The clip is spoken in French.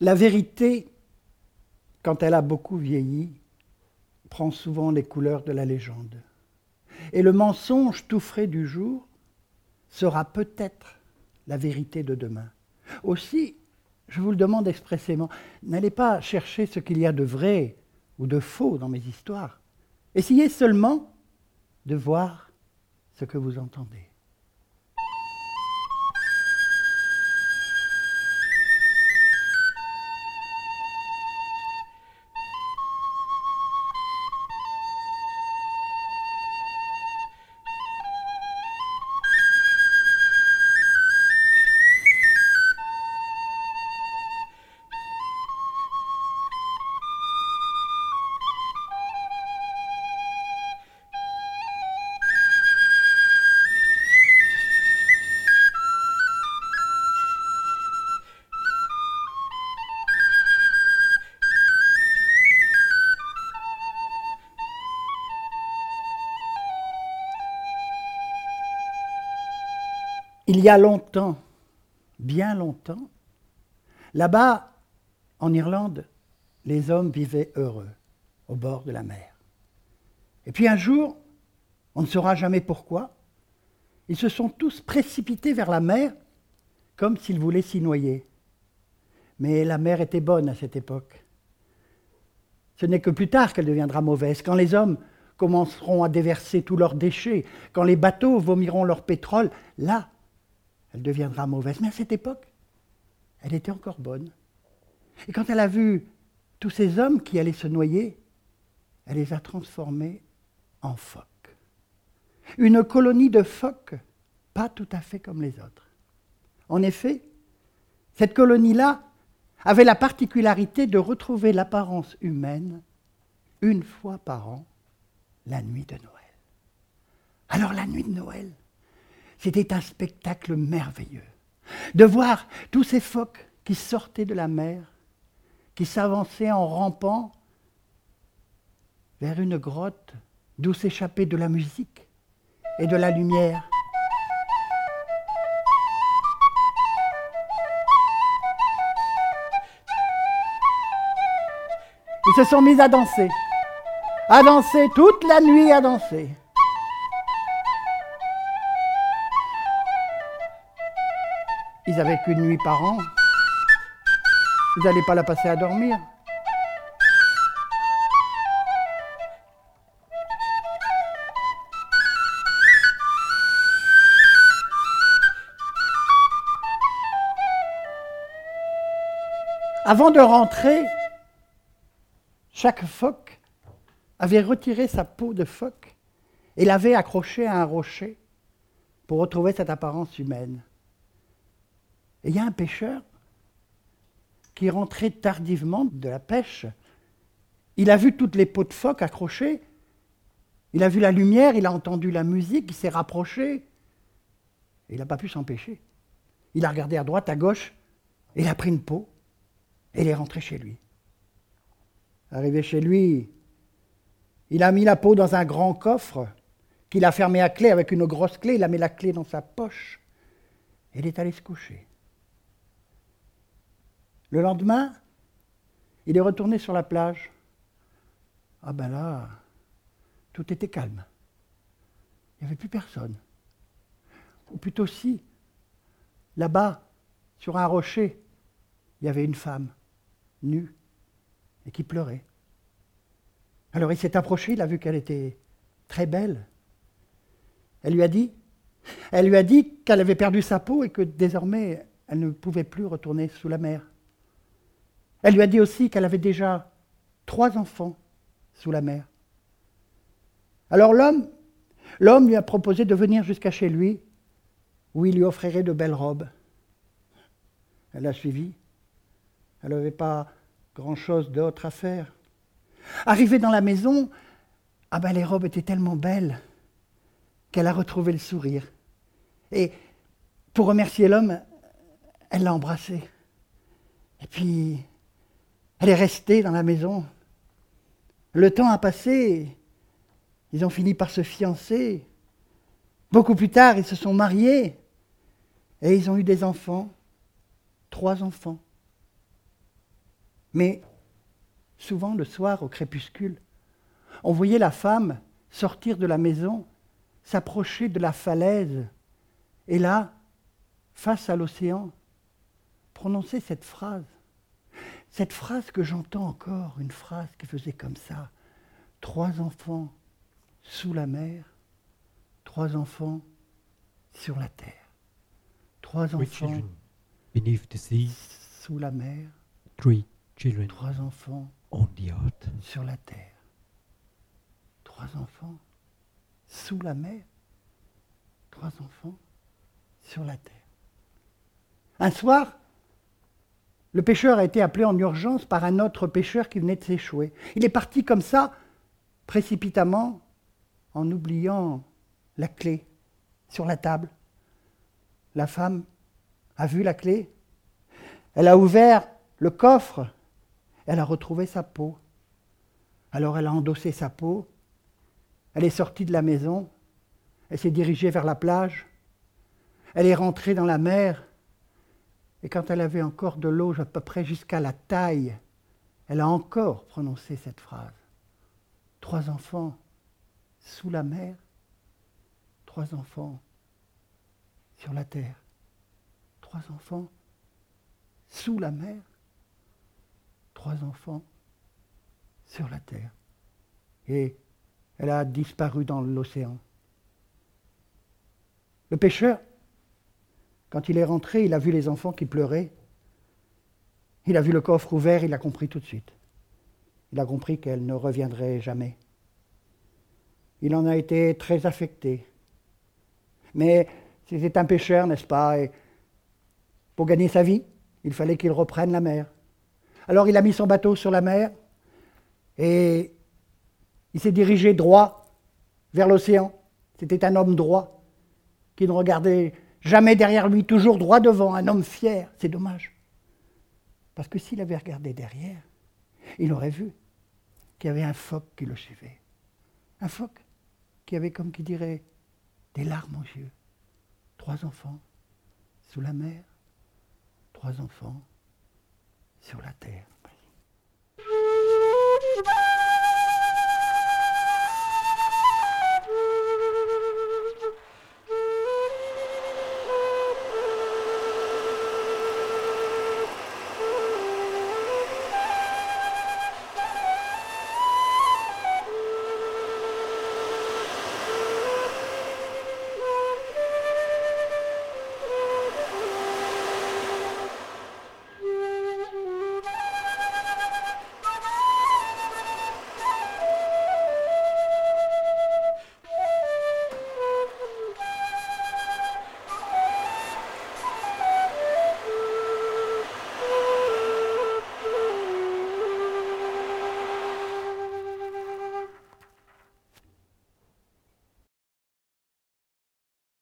La vérité, quand elle a beaucoup vieilli, prend souvent les couleurs de la légende. Et le mensonge tout frais du jour sera peut-être la vérité de demain. Aussi, je vous le demande expressément, n'allez pas chercher ce qu'il y a de vrai ou de faux dans mes histoires. Essayez seulement de voir ce que vous entendez. Il y a longtemps, bien longtemps, là-bas, en Irlande, les hommes vivaient heureux, au bord de la mer. Et puis un jour, on ne saura jamais pourquoi, ils se sont tous précipités vers la mer comme s'ils voulaient s'y noyer. Mais la mer était bonne à cette époque. Ce n'est que plus tard qu'elle deviendra mauvaise, quand les hommes commenceront à déverser tous leurs déchets, quand les bateaux vomiront leur pétrole, là, elle deviendra mauvaise. Mais à cette époque, elle était encore bonne. Et quand elle a vu tous ces hommes qui allaient se noyer, elle les a transformés en phoques. Une colonie de phoques, pas tout à fait comme les autres. En effet, cette colonie-là avait la particularité de retrouver l'apparence humaine une fois par an, la nuit de Noël. Alors la nuit de Noël, c'était un spectacle merveilleux. De voir tous ces phoques qui sortaient de la mer, qui s'avançaient en rampant vers une grotte d'où s'échappait de la musique et de la lumière. Ils se sont mis à danser, à danser toute la nuit à danser. Ils n'avaient qu'une nuit par an. Vous n'allez pas la passer à dormir. Avant de rentrer, chaque phoque avait retiré sa peau de phoque et l'avait accrochée à un rocher pour retrouver cette apparence humaine. Il y a un pêcheur qui rentrait tardivement de la pêche. Il a vu toutes les peaux de phoque accrochées. Il a vu la lumière, il a entendu la musique, il s'est rapproché. Il n'a pas pu s'empêcher. Il a regardé à droite, à gauche, il a pris une peau, et il est rentré chez lui. Arrivé chez lui, il a mis la peau dans un grand coffre qu'il a fermé à clé avec une grosse clé. Il a mis la clé dans sa poche. Et il est allé se coucher. Le lendemain, il est retourné sur la plage. Ah ben là, tout était calme. Il n'y avait plus personne. Ou plutôt si, là-bas, sur un rocher, il y avait une femme, nue, et qui pleurait. Alors il s'est approché, il a vu qu'elle était très belle. Elle lui a dit, elle lui a dit qu'elle avait perdu sa peau et que désormais elle ne pouvait plus retourner sous la mer. Elle lui a dit aussi qu'elle avait déjà trois enfants sous la mer. Alors l'homme, lui a proposé de venir jusqu'à chez lui, où il lui offrirait de belles robes. Elle a suivi. Elle n'avait pas grand-chose d'autre à faire. Arrivée dans la maison, ah ben les robes étaient tellement belles qu'elle a retrouvé le sourire. Et pour remercier l'homme, elle l'a embrassé. Et puis, elle est restée dans la maison. Le temps a passé. Ils ont fini par se fiancer. Beaucoup plus tard, ils se sont mariés. Et ils ont eu des enfants. Trois enfants. Mais souvent le soir, au crépuscule, on voyait la femme sortir de la maison, s'approcher de la falaise, et là, face à l'océan, prononcer cette phrase. Cette phrase que j'entends encore, une phrase qui faisait comme ça. Trois enfants sous la mer, trois enfants sur la terre. Trois enfants beneath the sea, sous la mer, three children trois enfants on the earth. sur la terre. Trois enfants sous la mer, trois enfants sur la terre. Un soir, le pêcheur a été appelé en urgence par un autre pêcheur qui venait de s'échouer. Il est parti comme ça, précipitamment, en oubliant la clé sur la table. La femme a vu la clé. Elle a ouvert le coffre. Elle a retrouvé sa peau. Alors elle a endossé sa peau. Elle est sortie de la maison. Elle s'est dirigée vers la plage. Elle est rentrée dans la mer. Et quand elle avait encore de l'eau à peu près jusqu'à la taille, elle a encore prononcé cette phrase. Trois enfants sous la mer, trois enfants sur la terre, trois enfants sous la mer, trois enfants sur la terre. Et elle a disparu dans l'océan. Le pêcheur, quand il est rentré, il a vu les enfants qui pleuraient. Il a vu le coffre ouvert, il a compris tout de suite. Il a compris qu'elle ne reviendrait jamais. Il en a été très affecté. Mais c'était un pêcheur, n'est-ce pas? Et pour gagner sa vie, il fallait qu'il reprenne la mer. Alors il a mis son bateau sur la mer et il s'est dirigé droit vers l'océan. C'était un homme droit qui ne regardait jamais derrière lui, toujours droit devant, un homme fier. C'est dommage. Parce que s'il avait regardé derrière, il aurait vu qu'il y avait un phoque qui le suivait. Un phoque qui avait, comme qui dirait, des larmes aux yeux. Trois enfants sous la mer, trois enfants sur la terre.